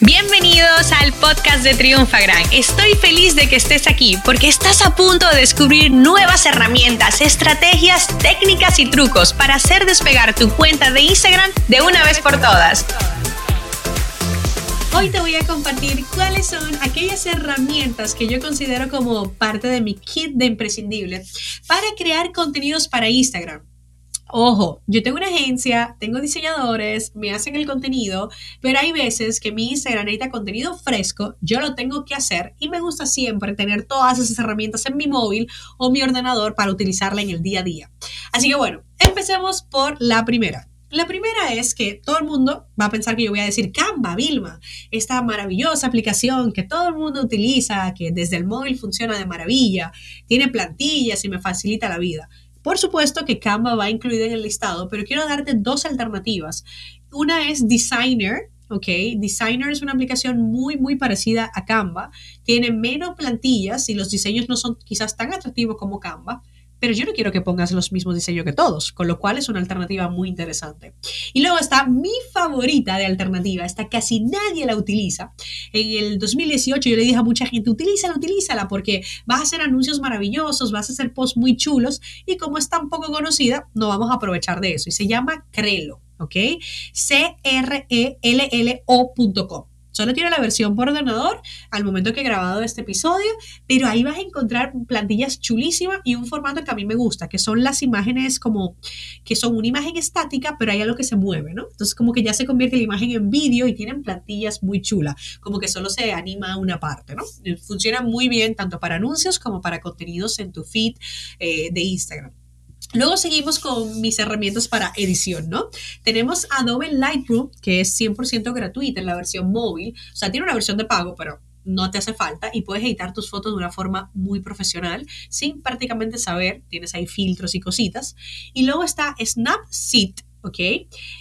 Bienvenidos al podcast de Triunfa Gran. Estoy feliz de que estés aquí porque estás a punto de descubrir nuevas herramientas, estrategias, técnicas y trucos para hacer despegar tu cuenta de Instagram de una vez por todas. Hoy te voy a compartir cuáles son aquellas herramientas que yo considero como parte de mi kit de imprescindible para crear contenidos para Instagram. Ojo, yo tengo una agencia, tengo diseñadores, me hacen el contenido, pero hay veces que mi Instagram necesita contenido fresco, yo lo tengo que hacer y me gusta siempre tener todas esas herramientas en mi móvil o mi ordenador para utilizarla en el día a día. Así que bueno, empecemos por la primera. La primera es que todo el mundo va a pensar que yo voy a decir Canva, Vilma, esta maravillosa aplicación que todo el mundo utiliza, que desde el móvil funciona de maravilla, tiene plantillas y me facilita la vida. Por supuesto que Canva va incluida en el listado, pero quiero darte dos alternativas. Una es Designer, ¿ok? Designer es una aplicación muy, muy parecida a Canva. Tiene menos plantillas y los diseños no son quizás tan atractivos como Canva, pero yo no quiero que pongas los mismos diseños que todos, con lo cual es una alternativa muy interesante. Y luego está mi favorita de alternativa, esta casi nadie la utiliza. En el 2018 yo le dije a mucha gente, utilízala, utilízala, porque vas a hacer anuncios maravillosos, vas a hacer posts muy chulos, y como es tan poco conocida, no vamos a aprovechar de eso. Y se llama Crelo, ¿ok? C-R-E-L-L-O.com. Solo tiene la versión por ordenador al momento que he grabado este episodio, pero ahí vas a encontrar plantillas chulísimas y un formato que a mí me gusta, que son las imágenes como que son una imagen estática, pero hay algo que se mueve, ¿no? Entonces como que ya se convierte la imagen en vídeo y tienen plantillas muy chulas, como que solo se anima una parte, ¿no? Funciona muy bien tanto para anuncios como para contenidos en tu feed eh, de Instagram. Luego seguimos con mis herramientas para edición, ¿no? Tenemos Adobe Lightroom, que es 100% gratuita en la versión móvil. O sea, tiene una versión de pago, pero no te hace falta y puedes editar tus fotos de una forma muy profesional sin prácticamente saber, tienes ahí filtros y cositas. Y luego está Snapseed, ¿ok?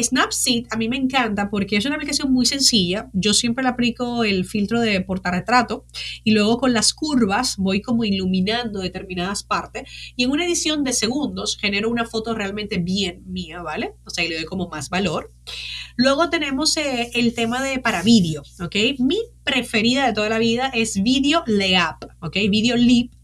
Snapseed a mí me encanta porque es una aplicación muy sencilla. Yo siempre le aplico el filtro de portarretrato y luego con las curvas voy como iluminando determinadas partes y en una edición de segundos genero una foto realmente bien mía, ¿vale? O sea, y le doy como más valor. Luego tenemos eh, el tema de para vídeo, ¿ok? Mi preferida de toda la vida es Video Layup, ¿ok? Video Leap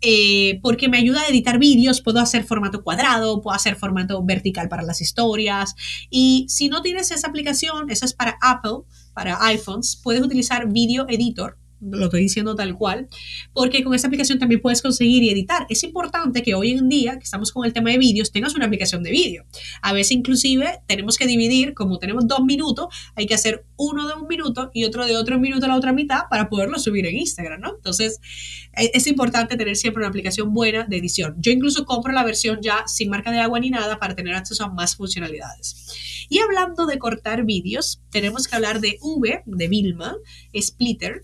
eh, porque me ayuda a editar vídeos, puedo hacer formato cuadrado, puedo hacer formato vertical para las historias. Y si no tienes esa aplicación, esa es para Apple, para iPhones, puedes utilizar Video Editor lo estoy diciendo tal cual, porque con esta aplicación también puedes conseguir y editar. Es importante que hoy en día, que estamos con el tema de vídeos, tengas una aplicación de vídeo. A veces inclusive tenemos que dividir, como tenemos dos minutos, hay que hacer uno de un minuto y otro de otro minuto a la otra mitad para poderlo subir en Instagram, ¿no? Entonces, e, es importante tener siempre una aplicación buena de edición. Yo incluso compro la versión ya sin marca de agua ni nada para tener acceso a más funcionalidades. Y hablando de cortar vídeos, tenemos que hablar de V, de Vilma, Splitter,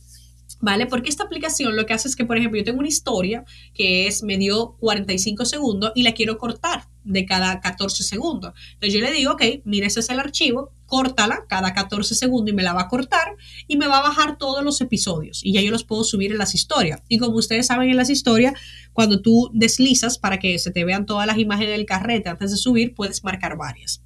¿vale? Porque esta aplicación lo que hace es que, por ejemplo, yo tengo una historia que es medio 45 segundos y la quiero cortar de cada 14 segundos. Entonces yo le digo, ok, mira, ese es el archivo, córtala cada 14 segundos y me la va a cortar y me va a bajar todos los episodios y ya yo los puedo subir en las historias. Y como ustedes saben en las historias, cuando tú deslizas para que se te vean todas las imágenes del carrete antes de subir, puedes marcar varias.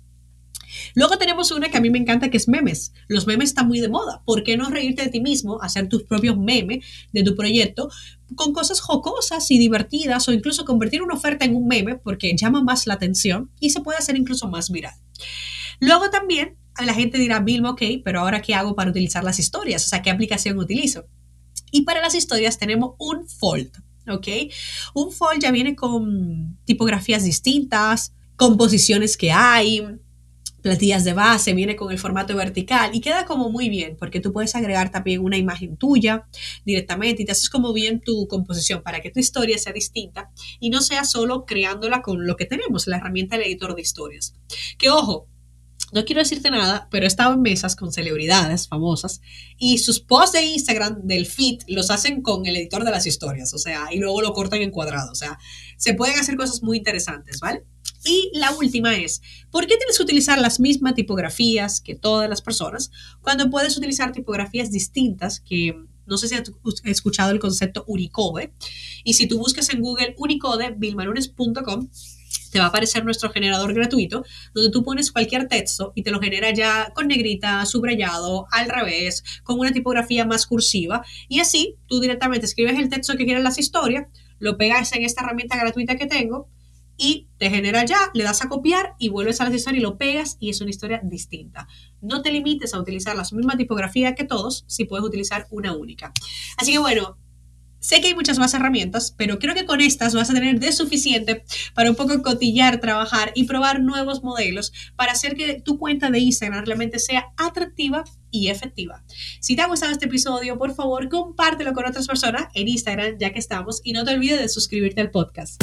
Luego tenemos una que a mí me encanta que es memes. Los memes están muy de moda. ¿Por qué no reírte de ti mismo, hacer tus propios memes de tu proyecto con cosas jocosas y divertidas o incluso convertir una oferta en un meme porque llama más la atención y se puede hacer incluso más viral? Luego también la gente dirá, Vilma, ok, pero ahora ¿qué hago para utilizar las historias? O sea, ¿qué aplicación utilizo? Y para las historias tenemos un fold, ¿ok? Un fold ya viene con tipografías distintas, composiciones que hay, plantillas de base, viene con el formato vertical y queda como muy bien porque tú puedes agregar también una imagen tuya directamente y te haces como bien tu composición para que tu historia sea distinta y no sea solo creándola con lo que tenemos, la herramienta del editor de historias. Que ojo, no quiero decirte nada, pero he estado en mesas con celebridades famosas y sus posts de Instagram del feed los hacen con el editor de las historias, o sea, y luego lo cortan en cuadrado, o sea, se pueden hacer cosas muy interesantes, ¿vale? Y la última es, ¿por qué tienes que utilizar las mismas tipografías que todas las personas cuando puedes utilizar tipografías distintas que no sé si has escuchado el concepto Unicode. Y si tú buscas en Google Unicode, bilmalunes.com, te va a aparecer nuestro generador gratuito, donde tú pones cualquier texto y te lo genera ya con negrita, subrayado, al revés, con una tipografía más cursiva. Y así tú directamente escribes el texto que quieres las historias, lo pegas en esta herramienta gratuita que tengo y te genera ya, le das a copiar y vuelves a la historia y lo pegas y es una historia distinta. No te limites a utilizar la misma tipografía que todos si puedes utilizar una única. Así que bueno, Sé que hay muchas más herramientas, pero creo que con estas vas a tener de suficiente para un poco cotillar, trabajar y probar nuevos modelos para hacer que tu cuenta de Instagram realmente sea atractiva y efectiva. Si te ha gustado este episodio, por favor, compártelo con otras personas en Instagram, ya que estamos, y no te olvides de suscribirte al podcast.